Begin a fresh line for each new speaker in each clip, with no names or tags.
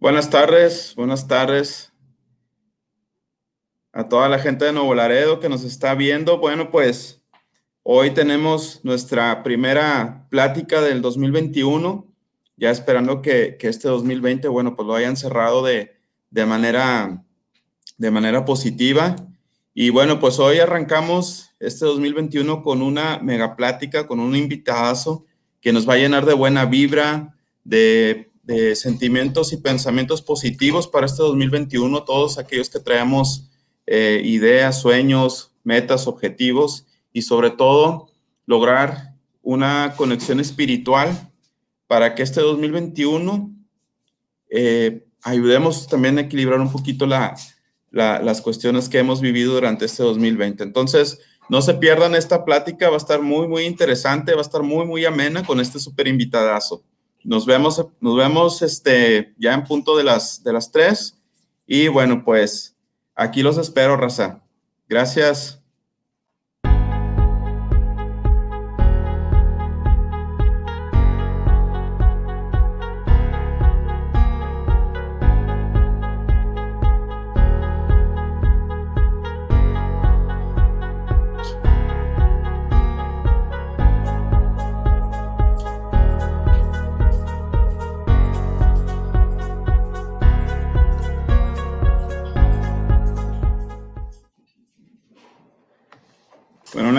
Buenas tardes, buenas tardes a toda la gente de Nuevo Laredo que nos está viendo. Bueno, pues hoy tenemos nuestra primera plática del 2021, ya esperando que, este 2020, bueno, pues lo hayan cerrado de, de, manera, de manera positiva. Y bueno, pues hoy arrancamos este 2021 con una mega plática, con un invitadazo que nos va a llenar de buena vibra, de de sentimientos y pensamientos positivos para este 2021, todos aquellos que traemos eh, ideas, sueños, metas, objetivos y sobre todo lograr una conexión espiritual para que este 2021 eh, ayudemos también a equilibrar un poquito las cuestiones que hemos vivido durante este 2020. Entonces, no se pierdan esta plática, va a estar muy, muy interesante, va a estar muy, muy amena con este súper invitadazo. Nos vemos, nos vemos este, ya en punto de las, de las 3. Y bueno, pues aquí los espero, raza. Gracias.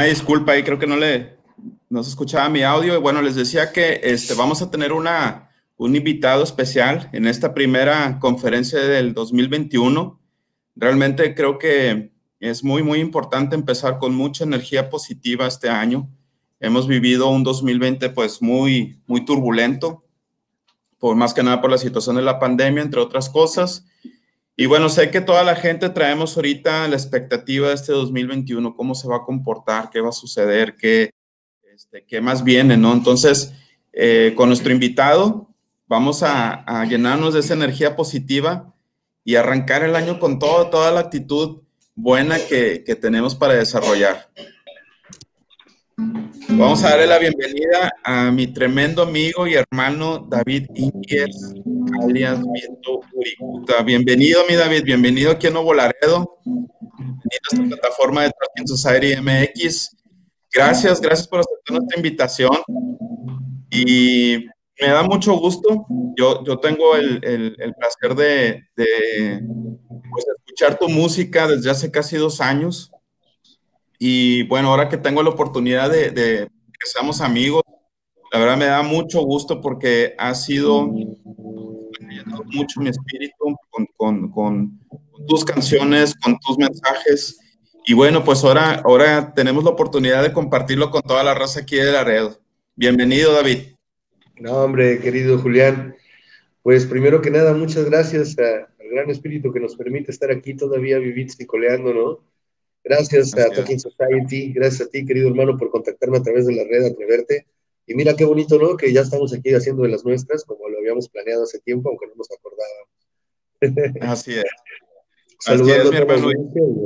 Disculpa ahí, creo que no le no se escuchaba mi audio. Bueno, les decía que este, vamos a tener una, un invitado especial en esta primera conferencia del 2021. Realmente creo que es muy, muy importante empezar con mucha energía positiva este año. Hemos vivido un 2020 pues muy, muy turbulento, por más que nada por la situación de la pandemia, entre otras cosas. Y bueno, sé que toda la gente traemos ahorita la expectativa de este 2021, cómo se va a comportar, qué va a suceder, qué, este, qué más viene, ¿no? Entonces, eh, con nuestro invitado, vamos a, llenarnos de esa energía positiva y arrancar el año con toda la actitud buena que, que tenemos para desarrollar. Vamos a darle la bienvenida a mi tremendo amigo y hermano David Ingers, alias Viento Uricuta. Bienvenido, mi David, bienvenido aquí a Nuevo Laredo, bienvenido a esta plataforma de Talking Society MX. Gracias, gracias por aceptar nuestra invitación y me da mucho gusto. Yo, yo tengo el, placer de, de pues, escuchar tu música desde hace casi dos años. Y bueno, ahora que tengo la oportunidad de, que seamos amigos, la verdad me da mucho gusto porque ha sido mucho mi espíritu con, con, tus canciones, con tus mensajes. Y bueno, pues ahora, ahora tenemos la oportunidad de compartirlo con toda la raza aquí de Laredo. Bienvenido, David.
No, hombre, querido Julián. Pues primero que nada, muchas gracias al gran espíritu que nos permite estar aquí todavía vivir y coleando, ¿no? Gracias a Talking Society, gracias a ti, querido hermano, por contactarme a través de la red, atreverte. Y mira qué bonito, ¿no? Que ya estamos aquí haciendo de las nuestras, como lo habíamos planeado hace tiempo, aunque no nos acordábamos.
Así es.
Saludando hermano.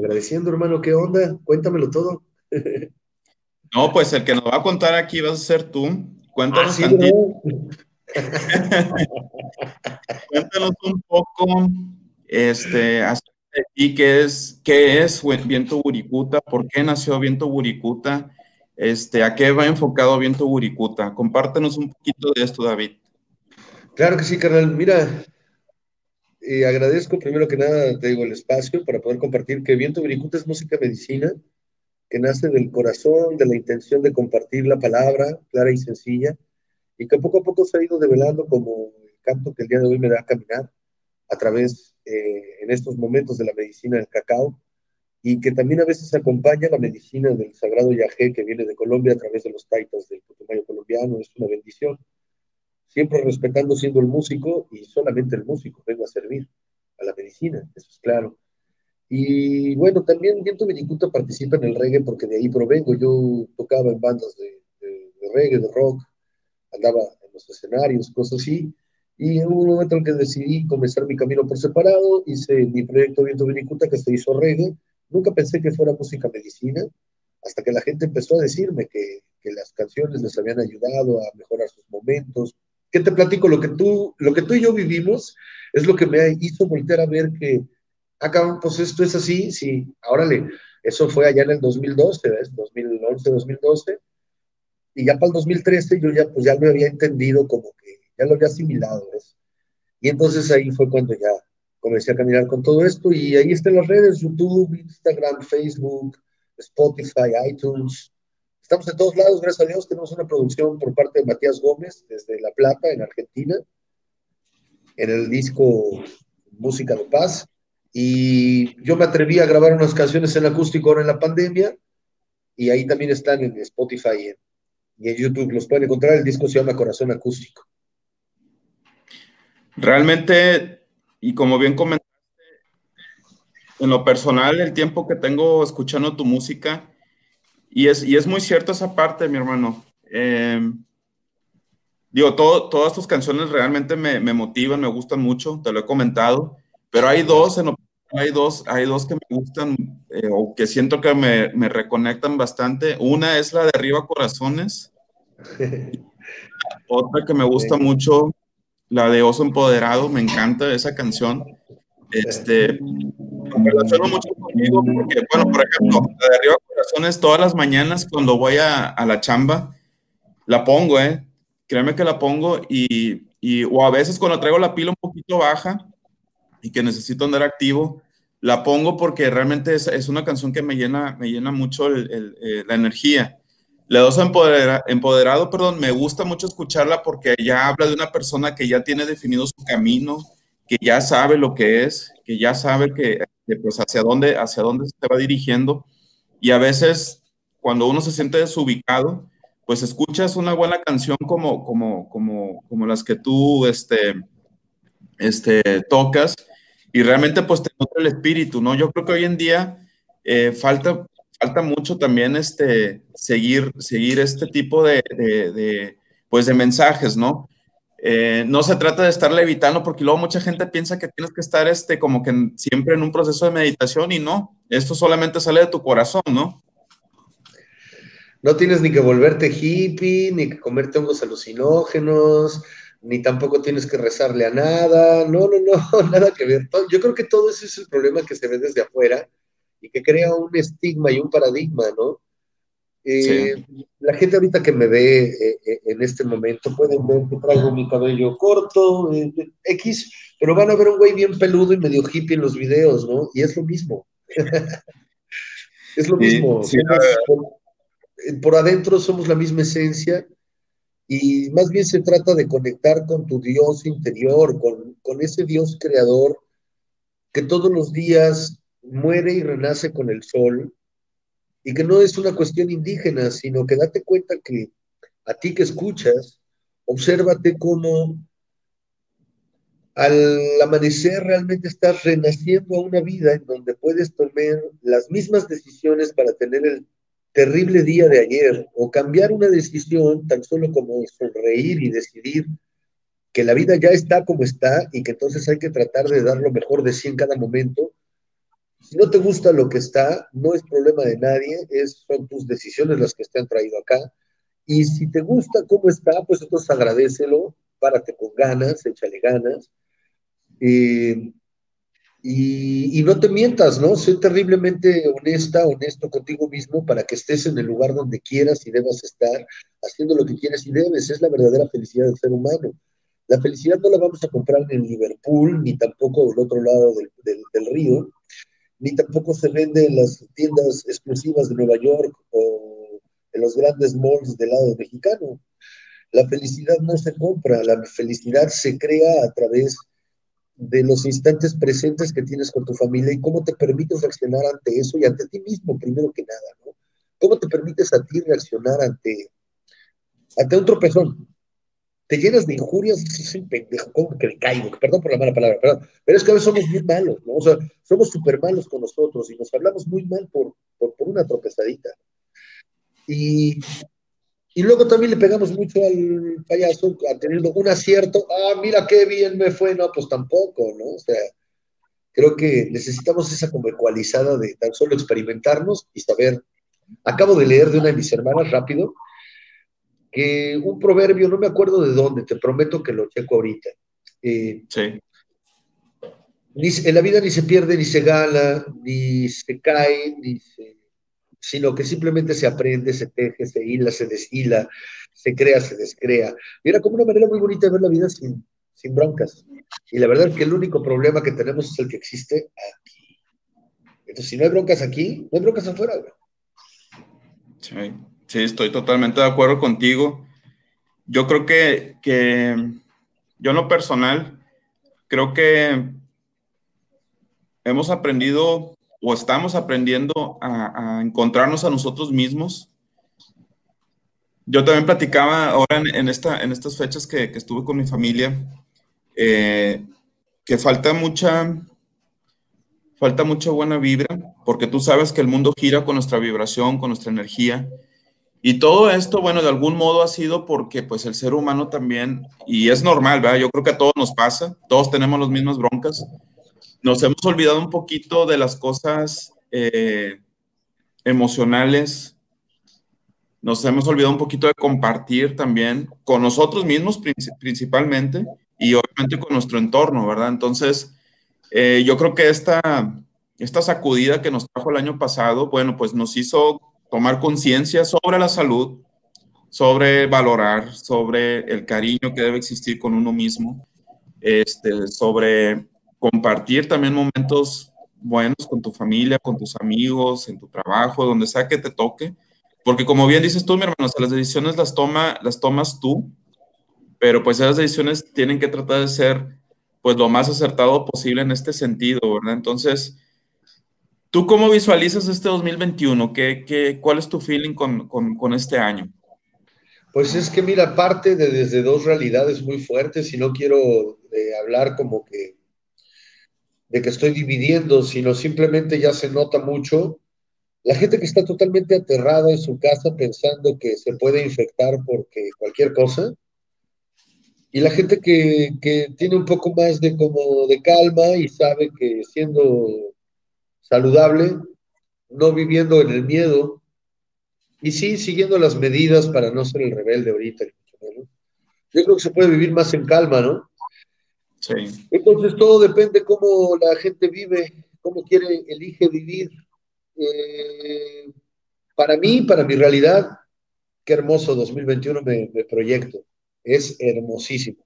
agradeciendo, hermano, ¿qué onda? Cuéntamelo todo.
no, pues el que nos va a contar aquí vas a ser tú. Cuéntanos ah, tantito. Cuéntanos un poco, este, ¿Y qué es, qué es Viento Buricuta? ¿Por qué nació Viento Buricuta? Este, ¿A qué va enfocado Viento Buricuta? Compártenos un poquito de esto, David.
Claro que sí, carnal. Mira, eh, agradezco primero que nada, te digo, el espacio para poder compartir que Viento Buricuta es música medicina que nace del corazón, de la intención de compartir la palabra clara y sencilla, y que poco a poco se ha ido develando como el canto que el día de hoy me da a caminar a través, eh, en estos momentos, de la medicina del cacao, y que también a veces acompaña la medicina del sagrado yagé que viene de Colombia a través de los taitas del Putumayo colombiano, es una bendición. Siempre respetando siendo el músico y solamente el músico, vengo a servir a la medicina, eso es claro. Y bueno, también Viento Vinicuta participa en el reggae porque de ahí provengo. Yo tocaba en bandas de, de, de reggae, de rock, andaba en los escenarios, cosas así. Y en un momento en que decidí comenzar mi camino por separado, hice mi proyecto Viento Vinicuta, que se hizo reggae. Nunca pensé que fuera música medicina, hasta que la gente empezó a decirme que, que las canciones les habían ayudado a mejorar sus momentos, ¿qué te platico? Lo que tú, lo que tú y yo vivimos es lo que me hizo voltear a ver que, acá, pues esto es así, sí, órale, eso fue allá en el 2012, ¿ves? 2011, 2012, y ya para el 2013 yo ya, pues ya lo había entendido como que, ya lo había asimilado, ¿ves? Y entonces ahí fue cuando ya comencé a caminar con todo esto y ahí están las redes, YouTube, Instagram, Facebook, Spotify, iTunes. Estamos en todos lados, gracias a Dios. Tenemos una producción por parte de Matías Gómez desde La Plata, en Argentina, en el disco Música de Paz. Y yo me atreví a grabar unas canciones en acústico ahora en la pandemia y ahí también están en Spotify y en YouTube. Los pueden encontrar. El disco se llama Corazón Acústico.
Realmente, y como bien comentaste, en lo personal, el tiempo que tengo escuchando tu música, y es, y es muy cierto esa parte, mi hermano. Eh, digo, todo, todas tus canciones realmente me, me, motivan, me gustan mucho, te lo he comentado, pero hay dos, en hay dos, hay dos que me gustan eh, o que siento que me, me, reconectan bastante. Una es la de Arriba Corazones. Otra que me gusta mucho la de Oso Empoderado, me encanta esa canción. Este, me relaciono mucho conmigo porque, bueno, por ejemplo, la de Arriba Corazones, todas las mañanas cuando voy a, a la chamba, la pongo, ¿eh? Créeme que la pongo y, y, o a veces cuando traigo la pila un poquito baja y que necesito andar activo, la pongo porque realmente es, es una canción que me llena, me llena mucho el, el, eh, la energía. La dos empodera, empoderado, perdón, me gusta mucho escucharla porque ya habla de una persona que ya tiene definido su camino, que ya sabe lo que es, que ya sabe que, pues hacia dónde, hacia dónde se va dirigiendo. Y a veces, cuando uno se siente desubicado, pues escuchas una buena canción como, como, como, como las que tú este, este, tocas y realmente pues te nutre el espíritu, ¿no? Yo creo que hoy en día eh, falta falta mucho también este, seguir, seguir este tipo de, pues de mensajes, ¿no? Eh, no se trata de estarle evitando porque luego mucha gente piensa que tienes que estar este, como que siempre en un proceso de meditación y no, esto solamente sale de tu corazón, ¿no?
No tienes ni que volverte hippie, ni que comerte hongos alucinógenos, ni tampoco tienes que rezarle a nada, no, no, no, nada que ver. Yo creo que todo eso es el problema que se ve desde afuera y que crea un estigma y un paradigma, ¿no? Eh, sí. La gente ahorita que me ve eh, eh, en este momento pueden ver que traigo mi cabello corto, eh, X, pero van a ver un güey bien peludo y medio hippie en los videos, ¿no? Y es lo mismo. es lo mismo. Sí, por, por, adentro somos la misma esencia y más bien se trata de conectar con tu Dios interior, con, con ese Dios creador que todos los días muere y renace con el sol, y que no es una cuestión indígena, sino que date cuenta que a ti que escuchas, obsérvate cómo al amanecer realmente estás renaciendo a una vida en donde puedes tomar las mismas decisiones para tener el terrible día de ayer o cambiar una decisión tan solo como sonreír y decidir que la vida ya está como está y que entonces hay que tratar de dar lo mejor de sí en cada momento si no te gusta lo que está, no es problema de nadie, es, son tus decisiones las que te han traído acá. Y si te gusta cómo está, pues entonces agradecelo, párate con ganas, échale ganas. Eh, y, no te mientas, ¿no? Sé terriblemente honesta, honesto contigo mismo para que estés en el lugar donde quieras y debas estar, haciendo lo que quieres y debes. Es la verdadera felicidad del ser humano. La felicidad no la vamos a comprar en Liverpool, ni tampoco del otro lado del río, ni tampoco se vende en las tiendas exclusivas de Nueva York o en los grandes malls del lado mexicano. La felicidad no se compra, la felicidad se crea a través de los instantes presentes que tienes con tu familia y cómo te permites reaccionar ante eso y ante ti mismo, primero que nada, ¿no? ¿Cómo te permites a ti reaccionar ante, ante un tropezón? Te llenas de injurias soy pendejo, ¿cómo que le caigo? Perdón por la mala palabra, perdón. Pero es que a veces somos muy malos, ¿no? O sea, somos súper malos con nosotros y nos hablamos muy mal por, por, por una tropezadita. Y, y, luego también le pegamos mucho al payaso, teniendo un acierto. Ah, mira qué bien me fue. No, pues tampoco, ¿no? O sea, creo que necesitamos esa como ecualizada de tan solo experimentarnos y saber. Acabo de leer de una de mis hermanas rápido que un proverbio, no me acuerdo de dónde, te prometo que lo checo ahorita.
Eh, sí.
en la vida ni se pierde, ni se gana, ni se cae, ni sino que simplemente se aprende, se teje, se hila, se deshila, se crea, se descrea. Y era como una manera muy bonita de ver la vida sin, sin broncas. Y la verdad es que el único problema que tenemos es el que existe aquí. Entonces, si no hay broncas aquí, no hay broncas afuera.
Sí, sí, estoy totalmente de acuerdo contigo. Yo creo que, que yo en lo personal, creo que hemos aprendido o estamos aprendiendo a, encontrarnos a nosotros mismos. Yo también platicaba ahora en, esta, en estas fechas que, estuve con mi familia, eh, que falta mucha, falta mucha buena vibra, porque tú sabes que el mundo gira con nuestra vibración, con nuestra energía. Y todo esto, bueno, de algún modo ha sido porque pues el ser humano también, y es normal, ¿verdad? Yo creo que a todos nos pasa, todos tenemos las mismas broncas, nos hemos olvidado un poquito de las cosas eh, emocionales, nos hemos olvidado un poquito de compartir también con nosotros mismos principalmente y obviamente con nuestro entorno, ¿verdad? Entonces, eh, yo creo que esta, esta sacudida que nos trajo el año pasado, bueno, pues nos hizo tomar conciencia sobre la salud, sobre valorar, sobre el cariño que debe existir con uno mismo, este, sobre compartir también momentos buenos con tu familia, con tus amigos, en tu trabajo, donde sea que te toque. Porque como bien dices tú, mi hermano, las decisiones las, toma, las tomas tú, pero pues esas decisiones tienen que tratar de ser pues lo más acertado posible en este sentido, ¿verdad? Entonces, ¿tú cómo visualizas este 2021? ¿Qué, qué, cuál es tu feeling con, con, con este año?
Pues es que mira, parte de desde dos realidades muy fuertes y no quiero eh, hablar como que de que estoy dividiendo, sino simplemente ya se nota mucho la gente que está totalmente aterrada en su casa pensando que se puede infectar porque cualquier cosa, y la gente que, que, tiene un poco más de como de calma y sabe que siendo saludable, no viviendo en el miedo, y sí siguiendo las medidas para no ser el rebelde ahorita. Yo creo que se puede vivir más en calma, ¿no? Entonces todo depende cómo la gente vive, cómo quiere, elige vivir. Eh, para mí, para mi realidad, qué hermoso 2021 me, me proyecto. Es hermosísimo.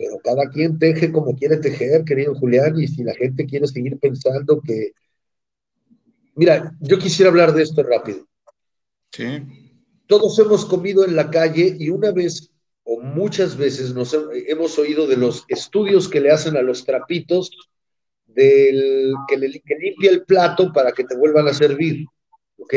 Pero cada quien teje como quiere tejer, querido Julián, y si la gente quiere seguir pensando que... Mira, yo quisiera hablar de esto rápido.
Sí.
Todos hemos comido en la calle y una vez o muchas veces nos hemos oído de los estudios que le hacen a los trapitos del que, le, limpia el plato para que te vuelvan a servir, ¿ok?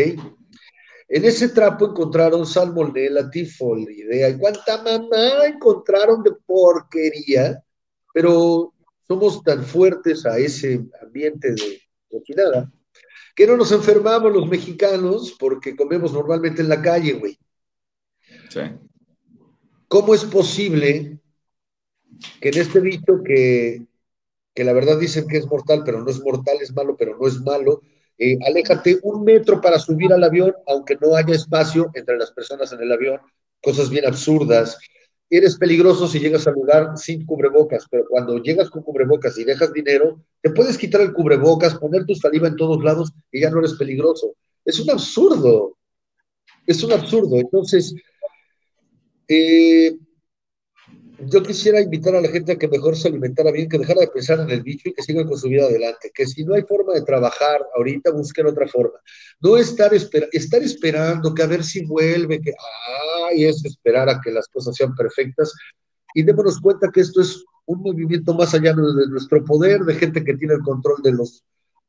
En ese trapo encontraron salmonella, tifoidea, y cuánta mamá encontraron de porquería, pero somos tan fuertes a ese ambiente de cochinada que no nos enfermamos los mexicanos porque comemos normalmente en la calle, güey.
Sí.
¿Cómo es posible que en este dicho que, que la verdad dicen que es mortal, pero no es mortal, es malo, pero no es malo, eh, aléjate un metro para subir al avión, aunque no haya espacio entre las personas en el avión, cosas bien absurdas. Eres peligroso si llegas al lugar sin cubrebocas, pero cuando llegas con cubrebocas y dejas dinero, te puedes quitar el cubrebocas, poner tu saliva en todos lados y ya no eres peligroso. Es un absurdo. Es un absurdo. Entonces, eh, yo quisiera invitar a la gente a que mejor se alimentara bien, que dejara de pensar en el bicho y que siga con su vida adelante. Que si no hay forma de trabajar ahorita, busquen otra forma. No estar, estar esperando que a ver si vuelve, que ay, es esperar a que las cosas sean perfectas. Y démonos cuenta que esto es un movimiento más allá de nuestro poder, de gente que tiene el control de los,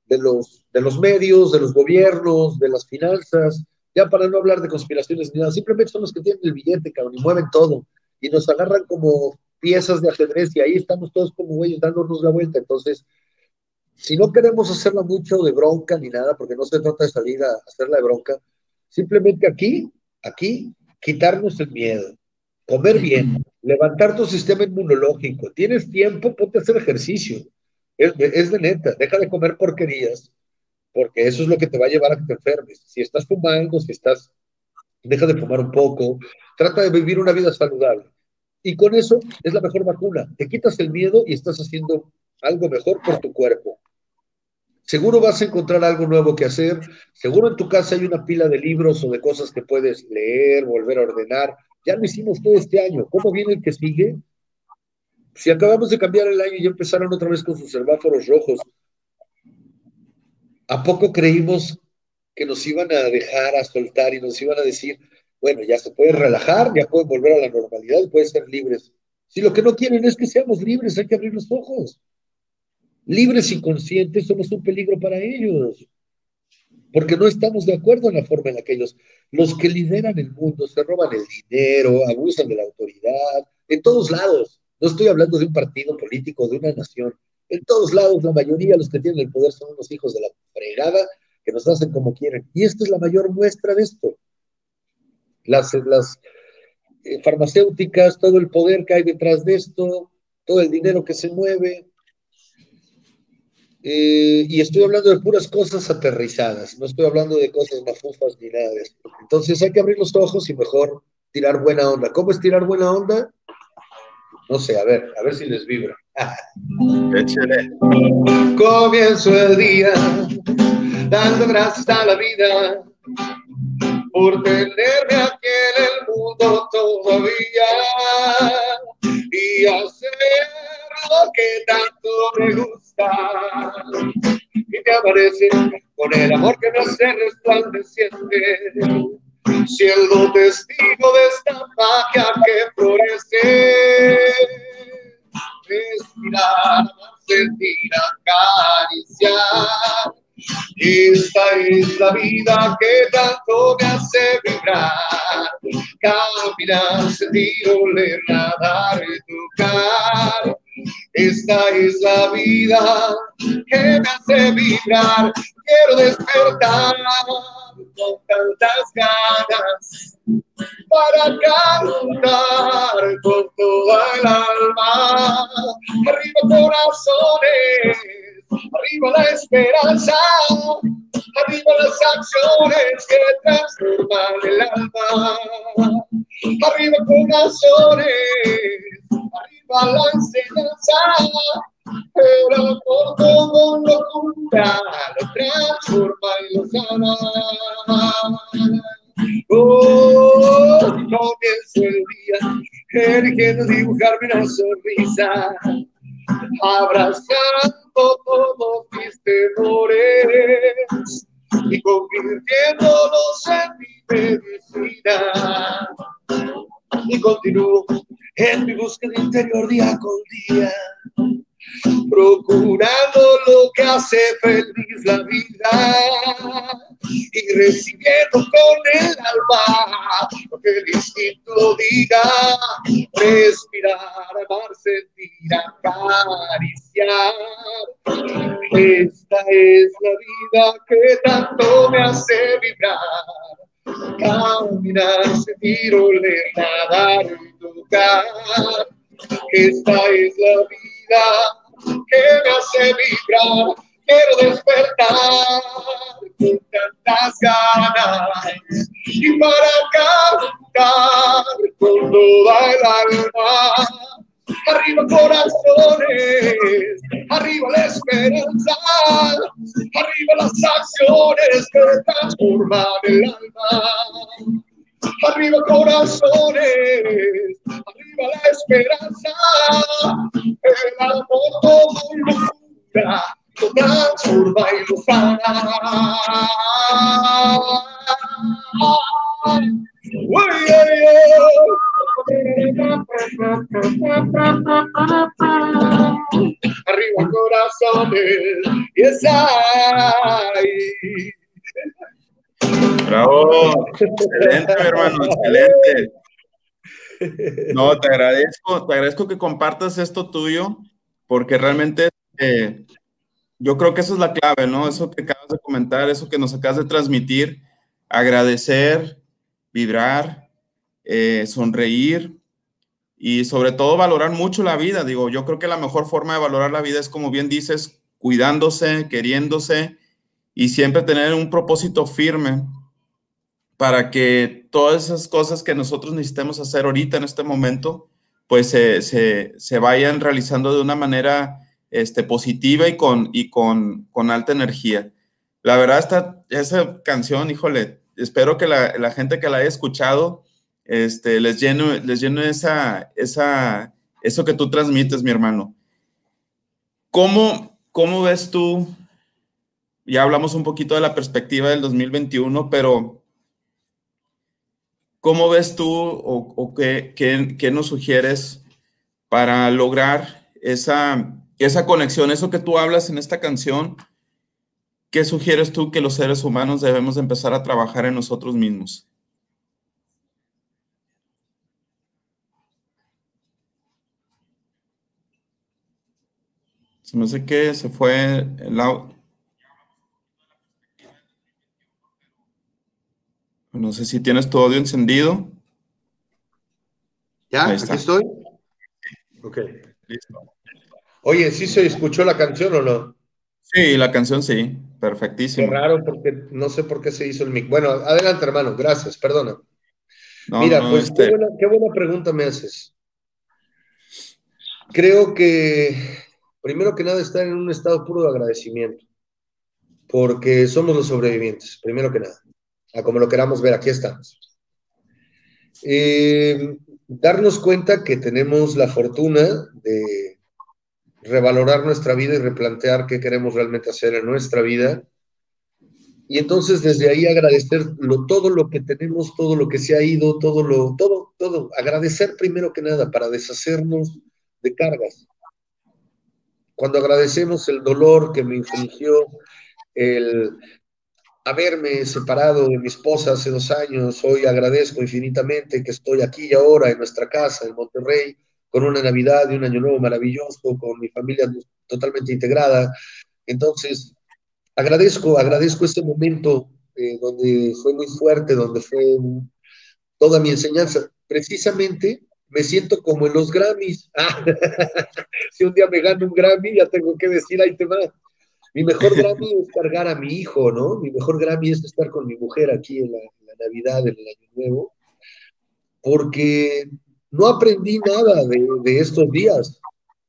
de los, de los medios, de los gobiernos, de las finanzas, ya para no hablar de conspiraciones ni nada, simplemente son los que tienen el billete, cabrón, y mueven todo, y nos agarran como piezas de ajedrez, y ahí estamos todos como güeyes dándonos la vuelta. Entonces, si no queremos hacerla mucho de bronca ni nada, porque no se trata de salir a hacerla de bronca, simplemente aquí, aquí, quitarnos el miedo, comer bien, levantar tu sistema inmunológico. Tienes tiempo, ponte a hacer ejercicio. Es, es de neta, deja de comer porquerías porque eso es lo que te va a llevar a que te enfermes. Si estás fumando, si estás deja de fumar un poco, trata de vivir una vida saludable. Y con eso es la mejor vacuna. Te quitas el miedo y estás haciendo algo mejor por tu cuerpo. Seguro vas a encontrar algo nuevo que hacer. Seguro en tu casa hay una pila de libros o de cosas que puedes leer, volver a ordenar. Ya lo hicimos todo este año. ¿Cómo viene el que sigue? Si acabamos de cambiar el año y empezaron otra vez con sus semáforos rojos, ¿a poco creímos que nos iban a dejar, a soltar y nos iban a decir, bueno, ya se puede relajar, ya pueden volver a la normalidad pueden ser libres? Si lo que no quieren es que seamos libres, hay que abrir los ojos. Libres y conscientes somos un peligro para ellos, porque no estamos de acuerdo en la forma en la que ellos, los que lideran el mundo, se roban el dinero, abusan de la autoridad, en todos lados. No estoy hablando de un partido político, de una nación. En todos lados, la mayoría de los que tienen el poder son unos hijos de la fregada que nos hacen como quieren. Y esta es la mayor muestra de esto. Las, las eh, farmacéuticas, todo el poder que hay detrás de esto, todo el dinero que se mueve. Eh, y estoy hablando de puras cosas aterrizadas, no estoy hablando de cosas mafufas ni nada de esto. Entonces hay que abrir los ojos y mejor tirar buena onda. ¿Cómo es tirar buena onda? No sé, a ver, a ver si les vibra. Échale. Comienzo el día dando gracias a la vida por tenerme en todavía y hacer lo que tanto me gusta. Y te aparece con el amor que me hace resplandeciente siendo testigo de esta magia que florece. Respirar, sentir, acariciar. Esta es la vida que tanto me hace vibrar. Caminar, sentir, oler, nadar, tocar. Esta es la vida que me hace vibrar. Quiero despertar con tantas ganas para cantar con toda el alma. Arriba corazones, arriba la esperanza, arriba las acciones que transforman el alma. Arriba corazones, arriba la enseñanza pero por todo locura lo transforma y lo sana. Oh, comienzo el día eligiendo dibujarme una sonrisa, abrazando todos mis temores y convirtiéndolos en mi medicina. Y continúo en mi búsqueda interior día con día procurando lo que hace feliz la vida y recibiendo con el alma lo que el instinto diga, respirar, amar, sentir, acariciar. Esta es la vida que tanto me hace vibrar, caminar, sentir, oler, nadar y tocar. Esta es la vida que me hace vibrar. Quiero despertar con tantas ganas y para cantar con toda el alma. Arriba corazones, arriba la esperanza, arriba las acciones que transforman el alma arriba corazones, arriba la esperanza, el amor todo locura, lo transforma y lo. Arriba corazones, y esa
Bravo, excelente, hermano, excelente. No, te agradezco, te agradezco que compartas esto tuyo, porque realmente eh, yo creo que eso es la clave, ¿no? Eso que acabas de comentar, eso que nos acabas de transmitir, agradecer, vibrar, eh, sonreír y sobre todo valorar mucho la vida. Digo, yo creo que la mejor forma de valorar la vida es, como bien dices, cuidándose, queriéndose y siempre tener un propósito firme para que todas esas cosas que nosotros necesitemos hacer ahorita en este momento, pues se, se, vayan realizando de una manera este, positiva y, con, y con, con alta energía. La verdad, esta, esa canción, híjole, espero que la, la, gente que la haya escuchado este, les llene, les llene esa, esa, eso que tú transmites, mi hermano. ¿Cómo, cómo ves tú? Ya hablamos un poquito de la perspectiva del 2021, pero ¿cómo ves tú o, qué, qué, qué, nos sugieres para lograr esa, esa conexión, eso que tú hablas en esta canción? ¿Qué sugieres tú que los seres humanos debemos empezar a trabajar en nosotros mismos? Se me hace que se fue el audio. No sé si tienes tu audio encendido.
¿Ya? ¿Aquí estoy? Ok. Listo. Oye, ¿sí se escuchó la canción o no?
Sí, la canción sí. Perfectísimo.
Qué raro, porque no sé por qué se hizo el mic. Bueno, adelante, hermano, gracias, perdona. Mira, pues qué, este buena, qué buena pregunta me haces. Creo que, primero que nada, estar en un estado puro de agradecimiento, porque somos los sobrevivientes, primero que nada. A como lo queramos ver, aquí estamos. Eh, darnos cuenta que tenemos la fortuna de revalorar nuestra vida y replantear qué queremos realmente hacer en nuestra vida. Y entonces desde ahí agradecer todo lo que tenemos, todo lo que se ha ido, todo lo, todo, todo. Agradecer primero que nada para deshacernos de cargas. Cuando agradecemos el dolor que me infligió el haberme separado de mi esposa hace dos años, hoy agradezco infinitamente que estoy aquí y ahora en nuestra casa en Monterrey, con una Navidad y un Año Nuevo maravilloso, con mi familia totalmente integrada. Entonces, agradezco, agradezco este momento eh, donde fue muy fuerte, donde fue toda mi enseñanza. Precisamente me siento como en los Grammys. si un día me gano un Grammy, ya tengo que decir, ahí te va. Mi mejor Grammy es cargar a mi hijo, ¿no? Mi mejor Grammy es estar con mi mujer aquí en la, en la Navidad, en el Año Nuevo, porque no aprendí nada de, estos días.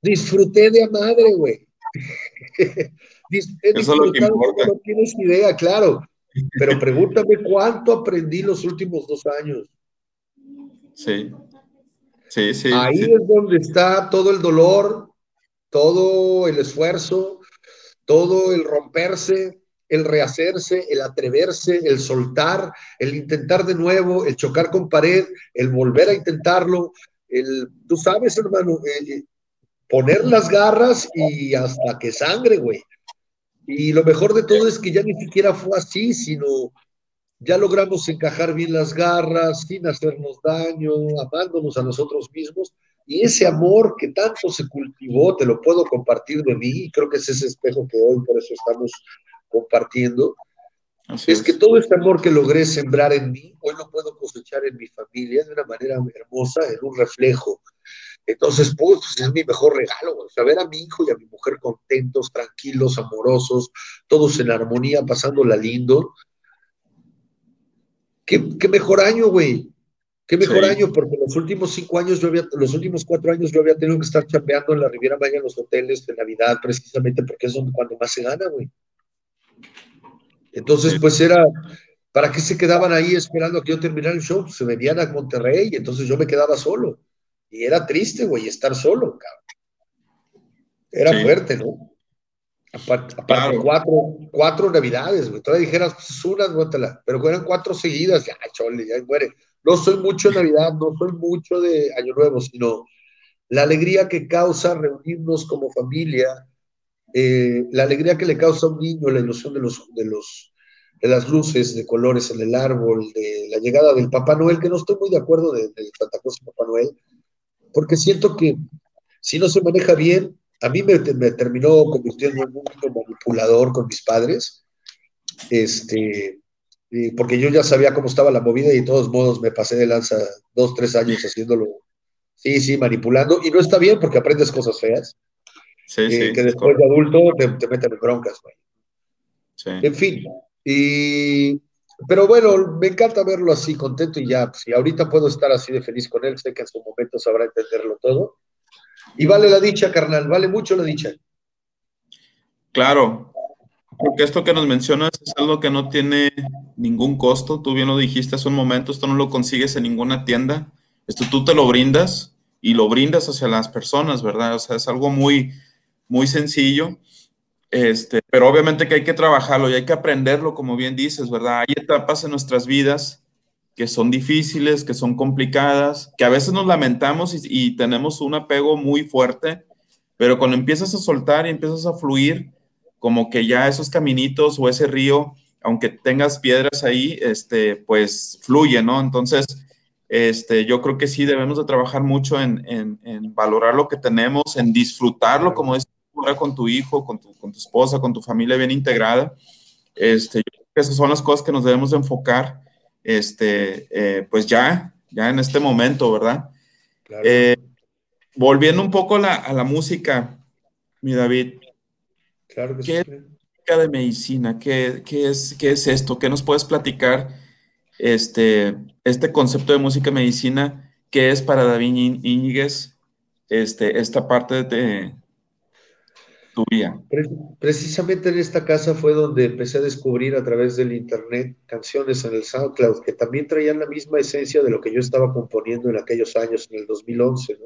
Disfruté de a madre, güey. Eso es lo que importa. No tienes idea, claro. Pero pregúntame cuánto aprendí los últimos dos años.
Sí. Sí, sí.
Ahí es donde está todo el dolor, todo el esfuerzo, todo el romperse, el rehacerse, el atreverse, el soltar, el intentar de nuevo, el chocar con pared, el volver a intentarlo, el, tú sabes, hermano, eh, eh, poner las garras y hasta que sangre, güey. Y lo mejor de todo es que ya ni siquiera fue así, sino ya logramos encajar bien las garras sin hacernos daño, amándonos a nosotros mismos. Y ese amor que tanto se cultivó, te lo puedo compartir de mí, y creo que es ese espejo que hoy por eso estamos compartiendo, es, que todo este amor que logré sembrar en mí, hoy lo puedo cosechar en mi familia de una manera hermosa, en un reflejo. Entonces, pues, es mi mejor regalo, o sea, ver a mi hijo y a mi mujer contentos, tranquilos, amorosos, todos en armonía, pasándola lindo. ¿Qué, mejor año, güey? Qué mejor año, porque los últimos cinco años, yo había, los últimos cuatro años yo había tenido que estar chambeando en la Riviera Maya en los hoteles de Navidad, precisamente porque es donde cuando más se gana, güey. Entonces, pues era, ¿para qué se quedaban ahí esperando a que yo terminara el show? Se venían a Monterrey y entonces yo me quedaba solo. Y era triste, güey, estar solo, cabrón. Era fuerte, ¿no? Aparte, cuatro, cuatro navidades, güey. Todavía dijeras, pues una, guátala. Pero eran cuatro seguidas, ya, chole, ya muere. No soy mucho de Navidad, no soy mucho de Año Nuevo, sino la alegría que causa reunirnos como familia, eh, la alegría que le causa a un niño, la ilusión de, los, de, los, de las luces, de colores en el árbol, de la llegada del Papá Noel, que no estoy muy de acuerdo de, Santa Cruz y Papá Noel, porque siento que si no se maneja bien, a mí me, terminó convirtiendo en un manipulador con mis padres, este, porque yo ya sabía cómo estaba la movida y de todos modos me pasé de lanza dos, tres años haciéndolo, sí, sí, manipulando, y no está bien porque aprendes cosas feas. Eh, que después de adulto te, te, meten en broncas, güey. En fin, y pero bueno, me encanta verlo así, contento y ya, si ahorita puedo estar así de feliz con él, sé que en su momento sabrá entenderlo todo. Y vale la dicha, carnal, vale mucho la dicha.
Claro, porque esto que nos mencionas es algo que no tiene ningún costo, tú bien lo dijiste hace un momento, esto no lo consigues en ninguna tienda, esto tú te lo brindas y lo brindas hacia las personas, ¿verdad? O sea, es algo muy, muy sencillo este, pero obviamente que hay que trabajarlo y hay que aprenderlo, como bien dices, ¿verdad? Hay etapas en nuestras vidas que son difíciles, que son complicadas, que a veces nos lamentamos y, y, tenemos un apego muy fuerte, pero cuando empiezas a soltar y empiezas a fluir, como que ya esos caminitos o ese río, aunque tengas piedras ahí, este, pues fluye, ¿no? Entonces, este, yo creo que sí debemos de trabajar mucho en, en, en valorar lo que tenemos, en disfrutarlo, como es con tu hijo, con tu, con tu esposa, con tu familia bien integrada. Este, esas son las cosas que nos debemos de enfocar, este, eh, pues ya, ya en este momento, ¿verdad? Eh, volviendo un poco a la música, mi David.
Claro
¿Qué es de medicina? ¿Qué, qué, es, ¿Qué es esto? ¿Qué nos puedes platicar? Este, este concepto de música medicina, ¿qué es para David Íñiguez? Este, esta parte de,
Precisamente en esta casa fue donde empecé a descubrir a través del internet canciones en el SoundCloud que también traían la misma esencia de lo que yo estaba componiendo en aquellos años, en el 2011.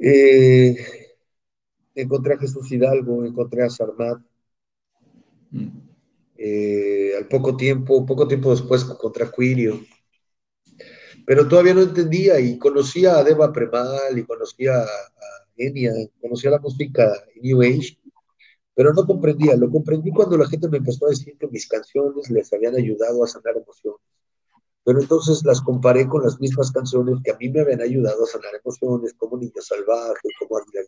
Eh, encontré a Jesús Hidalgo, encontré a Sarmat. Mm. Eh, al poco tiempo, poco tiempo después encontré a Quirio. Pero todavía no entendía y conocía a Deva Premal y conocía a conocía la música New Age, pero no comprendía. Lo comprendí cuando la gente me empezó a decir que mis canciones les habían ayudado a sanar emociones. Pero entonces las comparé con las mismas canciones que a mí me habían ayudado a sanar emociones, como Niño Salvaje, como Adrián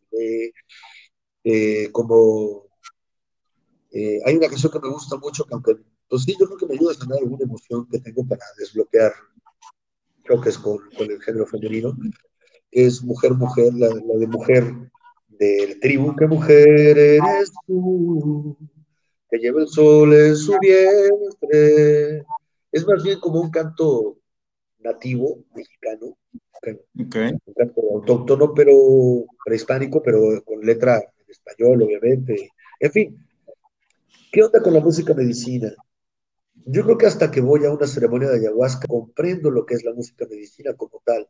eh, como... Eh, hay una canción que me gusta mucho, que aunque, pues sí, yo creo que me ayuda a sanar alguna emoción que tengo para desbloquear, creo que es con, con el género femenino, es Mujer, Mujer, la, de mujer del tribu, ¿qué mujer eres tú? Que lleva el sol en su vientre. Es más bien como un canto nativo mexicano, un canto autóctono, pero prehispánico, pero con letra español, obviamente. En fin, ¿qué onda con la música medicina? Yo creo que hasta que voy a una ceremonia de ayahuasca comprendo lo que es la música medicina como tal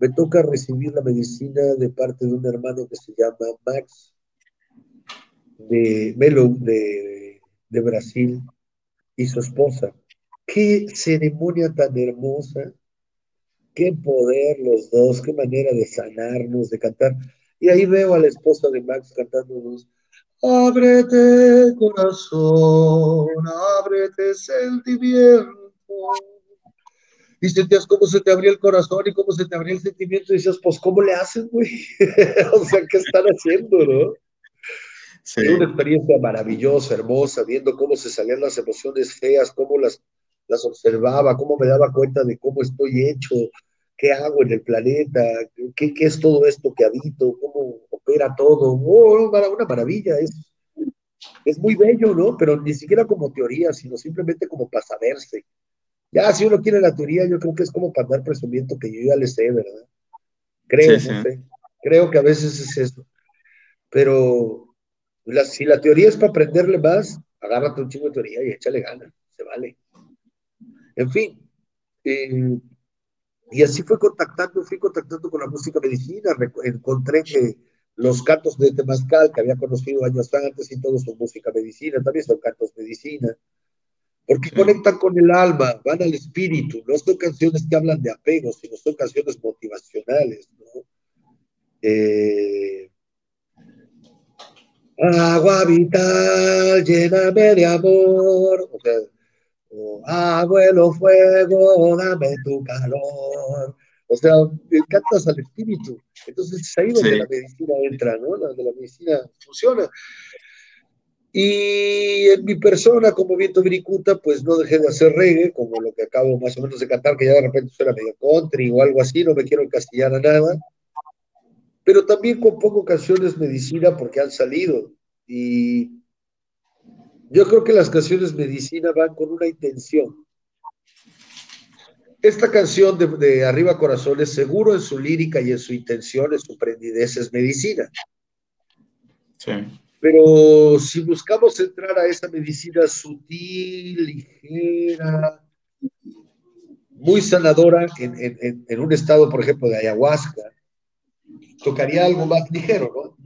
me toca recibir la medicina de parte de un hermano que se llama Max de Melo de, de Brasil y su esposa. Qué ceremonia tan hermosa, qué poder los dos, qué manera de sanarnos, de cantar. Y ahí veo a la esposa de Max cantándonos, ábrete corazón, ábrete sentimiento y sentías cómo se te abría el corazón y cómo se te abría el sentimiento y decías, pues, ¿cómo le haces, güey? o sea, ¿qué están haciendo, no? Sí. una experiencia maravillosa, hermosa, viendo cómo se salían las emociones feas, cómo las, las observaba, cómo me daba cuenta de cómo estoy hecho, qué hago en el planeta, qué, qué es todo esto que habito, cómo opera todo. Oh, una maravilla, es, es muy bello, ¿no? Pero ni siquiera como teoría, sino simplemente como para saberse. Ya, si uno quiere la teoría, yo creo que es como para dar presumiendo que yo ya le sé, ¿verdad? Creo, creo que a veces es eso. Pero si la teoría es para aprenderle más, agárrate un chingo de teoría y échale ganas, se vale. En fin, eh, y así fue contactando, fui contactando con la música medicina, encontré que los cantos de Temazcal que había conocido años antes y todo son música medicina, también son cantos medicina porque conectan con el alma, van al espíritu, no son canciones que hablan de apego, sino son canciones motivacionales, ¿no? Eh, agua vital, lléname de amor, o sea, abuelo fuego, dame tu calor, o sea, cantas al espíritu, entonces es ahí donde la medicina entra, ¿no? La, de la medicina funciona. Y en mi persona, como Viento Viricuta, pues no dejé de hacer reggae, como lo que acabo más o menos de cantar, que ya de repente suena medio country o algo así, no me quiero encasillar a nada. Pero también compongo canciones medicina porque han salido. Y Yo creo que las canciones medicina van con una intención. Esta canción de, Arriba Corazones, seguro en su lírica y en su intención, en su prendidez, es medicina.
Sí.
Pero si buscamos entrar a esa medicina sutil, ligera, muy sanadora, en, en un estado, por ejemplo, de ayahuasca, tocaría algo más ligero, ¿no?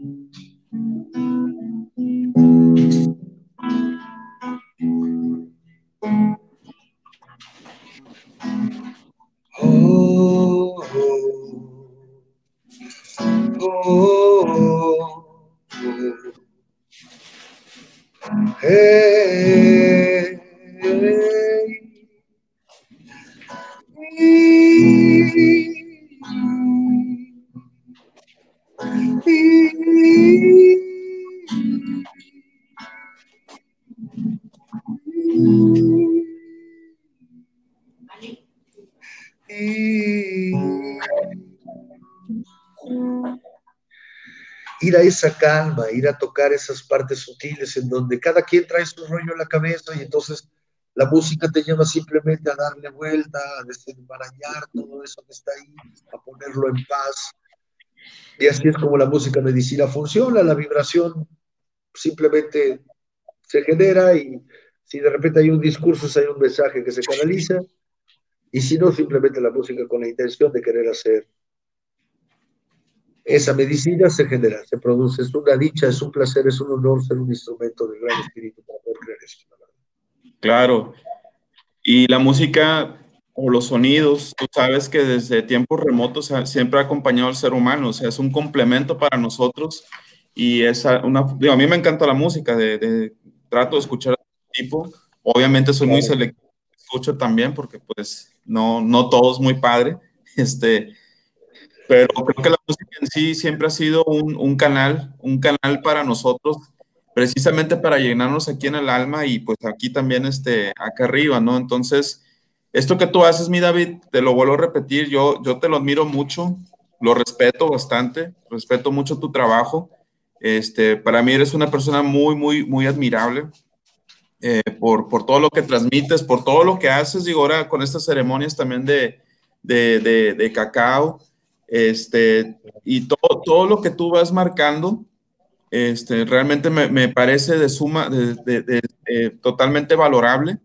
Esa calma, ir a tocar esas partes sutiles en donde cada quien trae su rollo en la cabeza y entonces la música te lleva simplemente a darle vuelta, a desenmarañar todo eso que está ahí, a ponerlo en paz. Y así es como la música medicina funciona, la vibración simplemente se genera y si de repente hay un discurso, hay un mensaje que se canaliza, y si no, simplemente la música con la intención de querer hacer esa medicina se genera, se produce, es una dicha, es un placer, es un honor ser un instrumento del gran espíritu para poder creer esto.
Claro, y la música o los sonidos, tú sabes que desde tiempos remotos siempre ha acompañado al ser humano, o sea, es un complemento para nosotros y es una, digo, a mí me encanta la música, de, trato de escuchar tipo, obviamente soy muy selectivo, escucho también porque pues no, no todo es muy padre, este, pero creo que la música en sí siempre ha sido un, canal, un canal para nosotros, precisamente para llenarnos aquí en el alma y pues aquí también, este, acá arriba, ¿no? Entonces, esto que tú haces, mi David, te lo vuelvo a repetir, yo, yo te lo admiro mucho, lo respeto bastante, respeto mucho tu trabajo. Este, para mí eres una persona muy, muy, muy admirable eh, por, por todo lo que transmites, por todo lo que haces, digo, ahora con estas ceremonias también de, de, de, de cacao. Este, y todo, todo lo que tú vas marcando, este, realmente me, me parece de suma, de, de, totalmente valorable.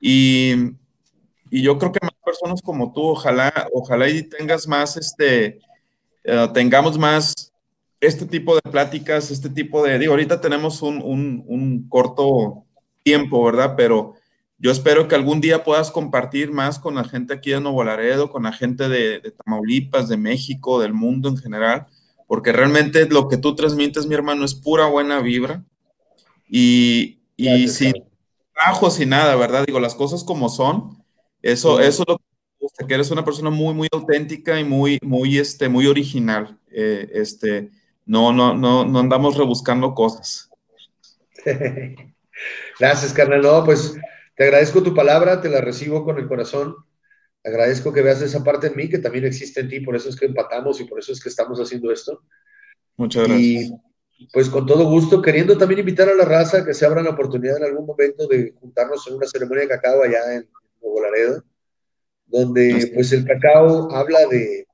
Y, y, yo creo que más personas como tú, ojalá, ojalá y tengas más, este, uh, tengamos más este tipo de pláticas, este tipo de, digo, ahorita tenemos un, un, un corto tiempo, ¿verdad? Pero yo espero que algún día puedas compartir más con la gente aquí de Nuevo Laredo, con la gente de, Tamaulipas, de México, del mundo en general, porque realmente lo que tú transmites, mi hermano, es pura buena vibra y, y sin trabajo, sin nada, ¿verdad? Digo, las cosas como son, eso, eso es lo que gusta, que eres una persona muy, muy auténtica y muy, muy, este, muy original. Eh, este, no, no, no, no andamos rebuscando cosas.
Gracias, carnal. No, pues te agradezco tu palabra, te la recibo con el corazón. Agradezco que veas esa parte en mí que también existe en ti, por eso es que empatamos y por eso es que estamos haciendo esto.
Muchas gracias.
Y pues con todo gusto, queriendo también invitar a la raza que se abra la oportunidad en algún momento de juntarnos en una ceremonia de cacao allá en Nuevo Laredo, donde pues el cacao habla de,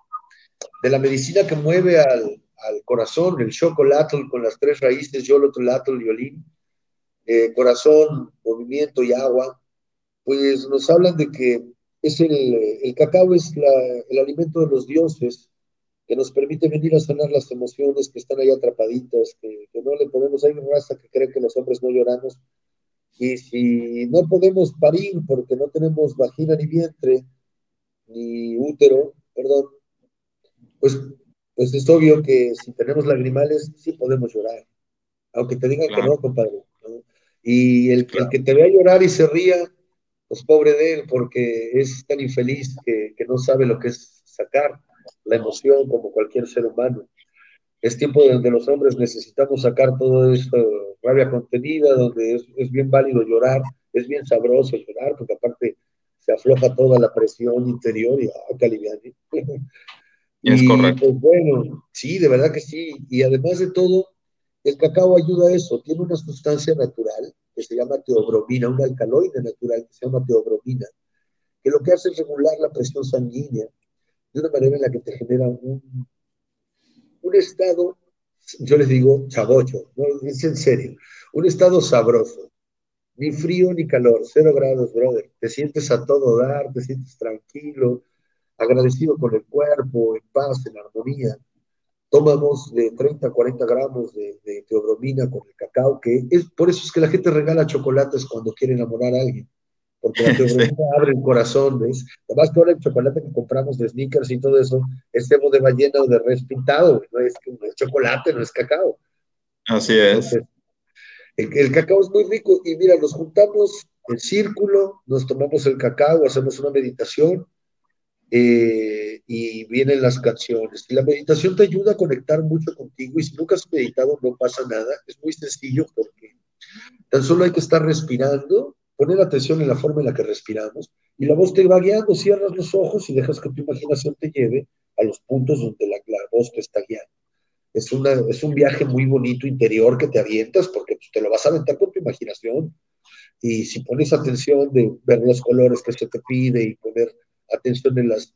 de la medicina que mueve al, al corazón, el chocolate con las tres raíces, yolotl, y olín eh, corazón, movimiento y agua, pues nos hablan de que es el, el cacao es el alimento de los dioses que nos permite venir a sanar las emociones que están ahí atrapaditas, que, no le podemos, hay una raza que cree que los hombres no lloramos, y si no podemos parir porque no tenemos vagina ni vientre, ni útero, perdón, pues, pues es obvio que si tenemos lagrimales sí podemos llorar, aunque te digan que no, compadre. Y el, que te vea llorar y se ría, pues pobre de él, porque es tan infeliz que, no sabe lo que es sacar la emoción como cualquier ser humano. Es tiempo donde los hombres necesitamos sacar todo esto, rabia contenida, donde es, bien válido llorar, es bien sabroso llorar, porque aparte se afloja toda la presión interior y ¡ah, qué
es correcto.
Pues, bueno, sí, de verdad que sí. Y además de todo, el cacao ayuda a eso, tiene una sustancia natural que se llama teobromina, un alcaloide natural que se llama teobromina, que lo que hace es regular la presión sanguínea de una manera en la que te genera un, un estado, yo les digo chabocho, ¿no? es en serio, un estado sabroso, ni frío ni calor, cero grados, brother, te sientes a todo dar, te sientes tranquilo, agradecido con el cuerpo, en paz, en armonía tomamos de 30 a 40 gramos de, teobromina con el cacao, que es por eso es que la gente regala chocolates cuando quiere enamorar a alguien, porque la teobromina abre el corazón, ¿ves? Además, todo el chocolate que compramos de sneakers y todo eso es cebo de ballena o de res pintado, no es, chocolate, no es cacao.
Así es.
el, el cacao es muy rico y mira, nos juntamos en círculo, nos tomamos el cacao, hacemos una meditación, eh, y vienen las canciones. Y la meditación te ayuda a conectar mucho contigo y si nunca has meditado no pasa nada. Es muy sencillo porque tan solo hay que estar respirando, poner atención en la forma en la que respiramos y la voz te va guiando. Cierras los ojos y dejas que tu imaginación te lleve a los puntos donde la, voz te está guiando. Es, una, es un viaje muy bonito interior que te avientas porque pues, te lo vas a aventar con tu imaginación. Y si pones atención de ver los colores que se te pide y poner atención en las,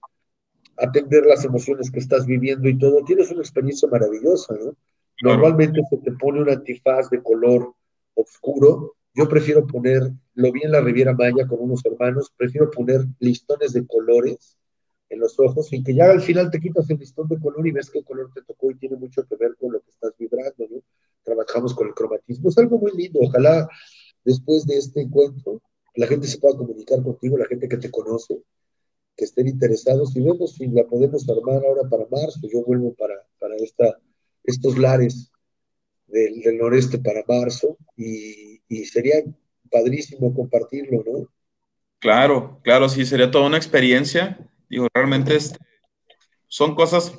atender las emociones que estás viviendo y todo, tienes una experiencia maravillosa, ¿no? Normalmente se te pone un antifaz de color oscuro, yo prefiero poner, lo vi en la Riviera Maya con unos hermanos, prefiero poner listones de colores en los ojos y que ya al final te quitas el listón de color y ves qué color te tocó y tiene mucho que ver con lo que estás vibrando, ¿no? Trabajamos con el cromatismo, es algo muy lindo, ojalá después de este encuentro la gente se pueda comunicar contigo, la gente que te conoce, que estén interesados y vemos si la podemos armar ahora para marzo. Yo vuelvo para, para esta, estos lares del, noreste para marzo y, y, sería padrísimo compartirlo, ¿no?
Claro, claro, sí, sería toda una experiencia. Digo, realmente este, son cosas,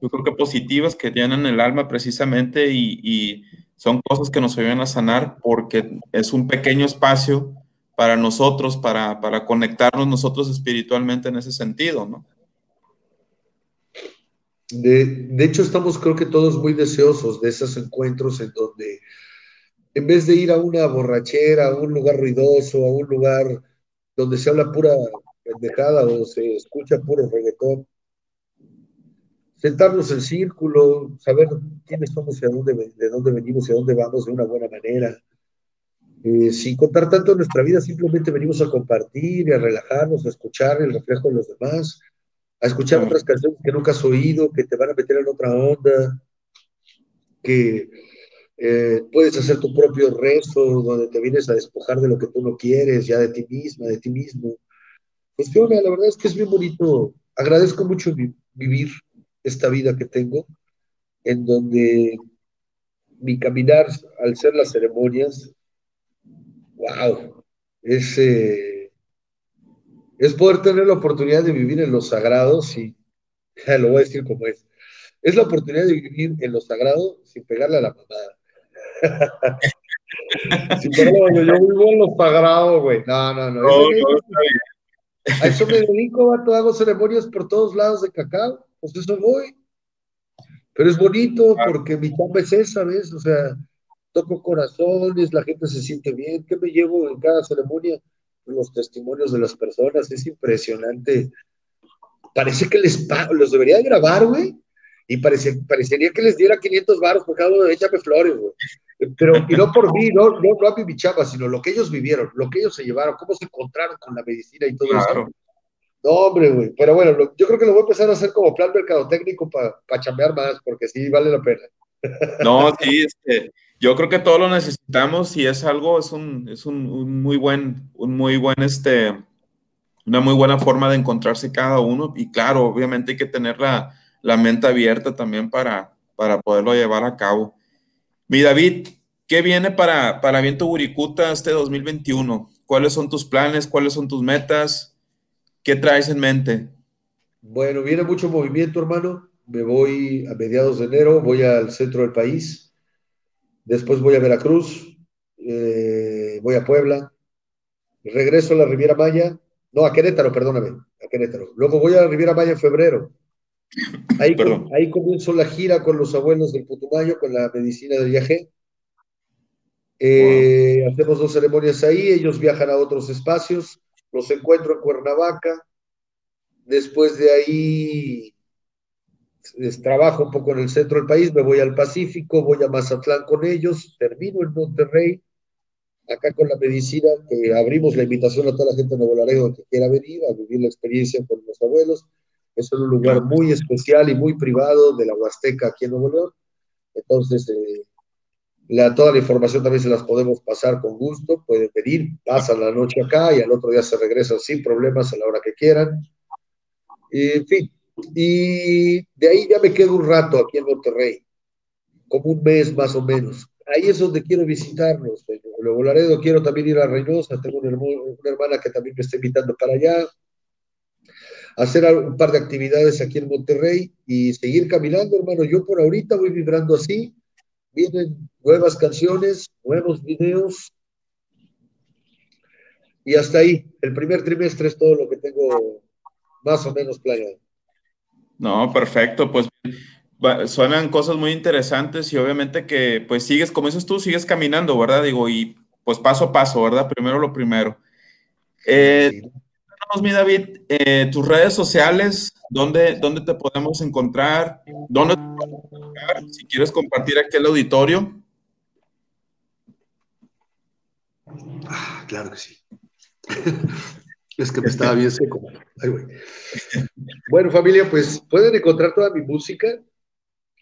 yo creo que positivas que tienen el alma precisamente y, y son cosas que nos ayudan a sanar porque es un pequeño espacio para nosotros, para, para conectarnos nosotros espiritualmente en ese sentido, ¿no?
De, de, hecho, estamos creo que todos muy deseosos de esos encuentros en donde en vez de ir a una borrachera, a un lugar ruidoso, a un lugar donde se habla pura pendejada o se escucha puro reggaetón, sentarnos en círculo, saber quiénes somos y dónde, de dónde venimos y a dónde vamos de una buena manera, eh, sin contar tanto nuestra vida, simplemente venimos a compartir y a relajarnos, a escuchar el reflejo de los demás, a escuchar otras canciones que nunca has oído, que te van a meter en otra onda, que eh, puedes hacer tu propio rezo, donde te vienes a despojar de lo que tú no quieres, ya de ti misma, de ti mismo. Pues la verdad es que es bien bonito. Agradezco mucho vivir esta vida que tengo, en donde mi caminar, al ser las ceremonias, wow, es, eh, es poder tener la oportunidad de vivir en los sagrados y, lo voy a decir como es, es la oportunidad de vivir en lo sagrado sin pegarle a la pegarle, yo vivo en lo sagrado, güey. No, no, no. a eso me dedico, vato, hago ceremonias por todos lados de cacao, pues eso voy. Pero es bonito porque mi chamba es esa, ¿ves? O sea, toco corazones, la gente se siente bien. ¿Qué me llevo en cada ceremonia? Los testimonios de las personas, es impresionante. Parece que les los debería grabar, güey, y parecería que les diera 500 baros por cada uno de échame flores, güey. Pero, y no por mí, no, no, no a mi chava, sino lo que ellos vivieron, lo que ellos se llevaron, cómo se encontraron con la medicina y todo eso. No, hombre, güey. Pero bueno, yo creo que lo voy a empezar a hacer como plan mercadotécnico para pa chambear más, porque sí vale la pena.
No, sí, este, yo creo que todo lo necesitamos y es algo, es un, es un, muy buen, un muy buen, este, una muy buena forma de encontrarse cada uno. Y claro, obviamente hay que tener la, la mente abierta también para, para poderlo llevar a cabo. Mi David, ¿qué viene para, para Viento Buricuta este 2021? ¿Cuáles son tus planes? ¿Cuáles son tus metas? ¿Qué traes en mente?
Bueno, viene mucho movimiento, hermano. Me voy a mediados de enero, voy al centro del país después voy a Veracruz, eh, voy a Puebla, regreso a la Riviera Maya, no, a Querétaro, perdóname, a Querétaro. Luego voy a la Riviera Maya en febrero. Ahí, ahí comienzo la gira con los abuelos del Putumayo, con la medicina del viaje. Eh, hacemos dos ceremonias ahí, ellos viajan a otros espacios, los encuentro en Cuernavaca, después de ahí les trabajo un poco en el centro del país, me voy al Pacífico, voy a Mazatlán con ellos, termino en Monterrey, acá con la medicina, que abrimos la invitación a toda la gente de Nuevo Laredo que quiera venir a vivir la experiencia con los abuelos. Es un lugar muy especial y muy privado de la Huasteca aquí en Nuevo León. Entonces, eh, la, toda la información también se las podemos pasar con gusto. Pueden venir, pasan la noche acá y al otro día se regresan sin problemas a la hora que quieran. Y, en fin, y de ahí ya me quedo un rato aquí en Monterrey, como un mes más o menos. Ahí es donde quiero visitarlos. Luego Laredo quiero también ir a Reynosa, tengo una, una hermana que también me está invitando para allá. Hacer un par de actividades aquí en Monterrey y seguir caminando, hermano. Yo por ahorita voy vibrando así. Vienen nuevas canciones, nuevos videos. Y hasta ahí, el primer trimestre es todo lo que tengo más o menos planeado.
No, perfecto. Pues suenan cosas muy interesantes y obviamente que pues sigues, como dices tú, sigues caminando, ¿verdad? Digo, y pues paso a paso, ¿verdad? Primero lo primero. Eh, mi David, eh, tus redes sociales, ¿dónde, ¿dónde te podemos encontrar? ¿Dónde te podemos encontrar? Si quieres compartir aquí el auditorio.
Ah, claro que sí. Es que me estaba bien seco. Bueno, familia, pues pueden encontrar toda mi música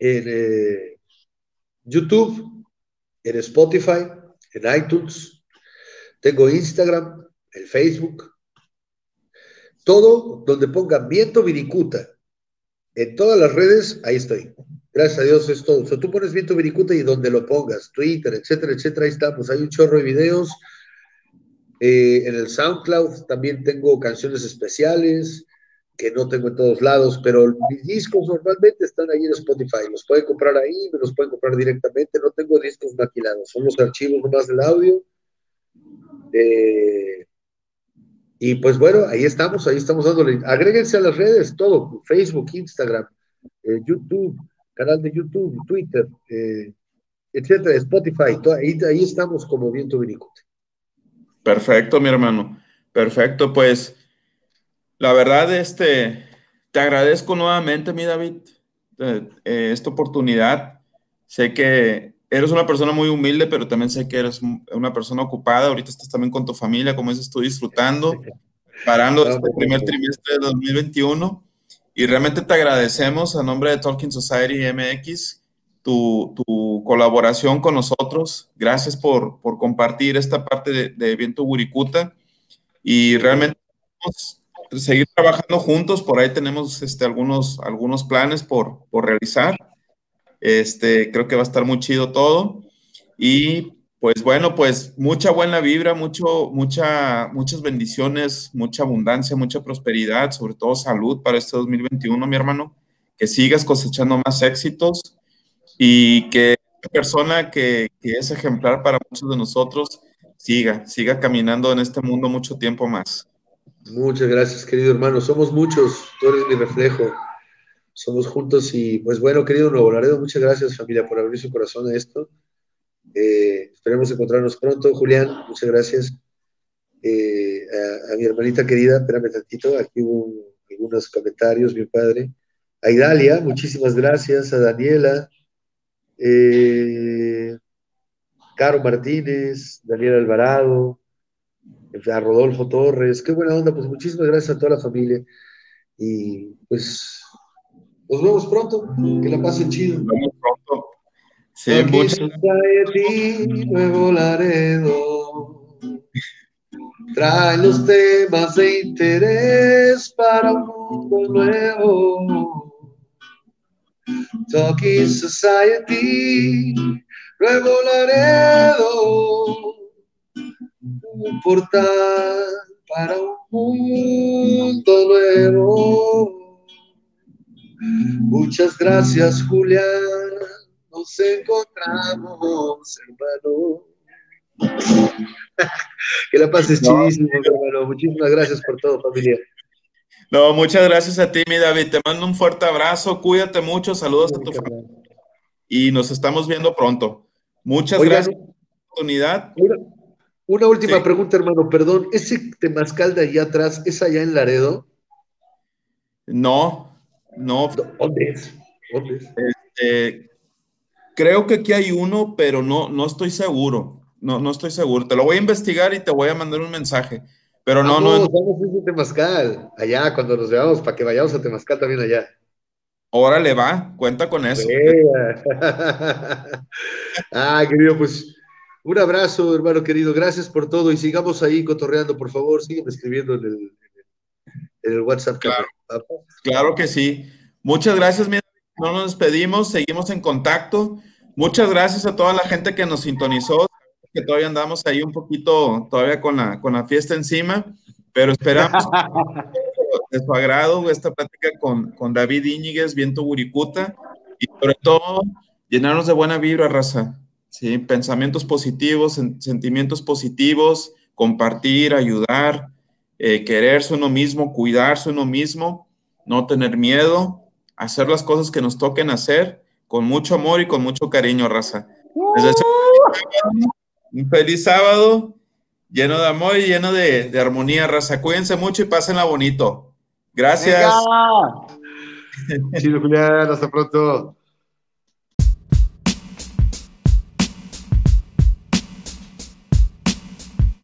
en eh, YouTube, en Spotify, en iTunes. Tengo Instagram, el Facebook. Todo donde pongan Viento Viricuta. En todas las redes, ahí estoy. Gracias a Dios es todo. O sea, tú pones Viento Viricuta y donde lo pongas, Twitter, etcétera, etcétera, ahí estamos. Hay un chorro de videos eh, en el SoundCloud también tengo canciones especiales que no tengo en todos lados, pero mis discos normalmente están ahí en Spotify. Los pueden comprar ahí, me los pueden comprar directamente. No tengo discos maquilados, son los archivos nomás del audio. Eh, y pues bueno, ahí estamos, ahí estamos dándole. Agréguense a las redes, todo: Facebook, Instagram, eh, YouTube, canal de YouTube, Twitter, etcétera, Spotify. ahí, ahí estamos como Viento Vinicote.
Perfecto, mi hermano. Perfecto, pues la verdad, este, te agradezco nuevamente, mi David, eh, esta oportunidad. Sé que eres una persona muy humilde, pero también sé que eres una persona ocupada. Ahorita estás también con tu familia, como dices tú, disfrutando, parando este primer trimestre de 2021. Y realmente te agradecemos a nombre de Talking Society MX tu, colaboración con nosotros. Gracias por, compartir esta parte de, Viento Buricuta y realmente vamos a seguir trabajando juntos. Por ahí tenemos este, algunos, algunos planes por, realizar. Este, creo que va a estar muy chido todo. Y pues bueno, pues mucha buena vibra, mucho, mucha, muchas bendiciones, mucha abundancia, mucha prosperidad, sobre todo salud para este 2021, mi hermano. Que sigas cosechando más éxitos y que esta persona que, es ejemplar para muchos de nosotros siga, siga caminando en este mundo mucho tiempo más.
Muchas gracias, querido hermano. Somos muchos, tú eres mi reflejo. Somos juntos y, pues bueno, querido Nuevo Laredo, muchas gracias, familia, por abrir su corazón a esto. Eh, esperemos encontrarnos pronto. Julián, muchas gracias. Eh, a, mi hermanita querida, espérame tantito, aquí hubo algunos comentarios, mi padre. A Idalia, muchísimas gracias. A Daniela, eh, Caro Martínez, Daniel Alvarado, a Rodolfo Torres, qué buena onda, pues muchísimas gracias a toda la familia y pues nos vemos pronto, que la pasen chido. Nos vemos pronto. Sí, Society, Nuevo Laredo. Trae los temas de interés para un mundo nuevo. Talking Society, Nuevo Laredo, un portal para un mundo nuevo. Muchas gracias, Julián. Nos encontramos, hermano. que la pases chidísimo, hermano. Muchísimas gracias por todo, familia.
No, muchas gracias a ti, mi David. Te mando un fuerte abrazo. Cuídate mucho. Saludos a tu familia. Y nos estamos viendo pronto. Muchas gracias. oportunidad.
Una, última pregunta, hermano, perdón. ¿Ese temazcal de allá atrás es allá en Laredo?
No, no.
¿Dónde es? ¿Dónde es?
Este, creo que aquí hay uno, pero no, no estoy seguro. No, no estoy seguro. Te lo voy a investigar y te voy a mandar un mensaje. Pero no, no.
Vamos a Temazcal. Allá, cuando nos veamos, para que vayamos a Temazcal también allá.
Órale, va, cuenta con eso.
ah, querido, pues un abrazo, hermano querido. Gracias por todo y sigamos ahí cotorreando, por favor. Sígueme escribiendo en el, en el WhatsApp.
Claro, claro que sí. Muchas gracias, no nos despedimos, seguimos en contacto. Muchas gracias a toda la gente que nos sintonizó, que todavía andamos ahí un poquito, todavía con la, con la fiesta encima, pero esperamos de su agrado esta plática con, con David Íñiguez, Viento Buricuta, y sobre todo llenarnos de buena vibra, raza. ¿sí? Pensamientos positivos, sentimientos positivos, compartir, ayudar, eh, quererse uno mismo, cuidarse uno mismo, no tener miedo, hacer las cosas que nos toquen hacer con mucho amor y con mucho cariño, raza. Un feliz sábado, lleno de amor y lleno de, armonía, raza. Cuídense mucho y pásenla bonito. Gracias.
Chido, Julián. Hasta pronto.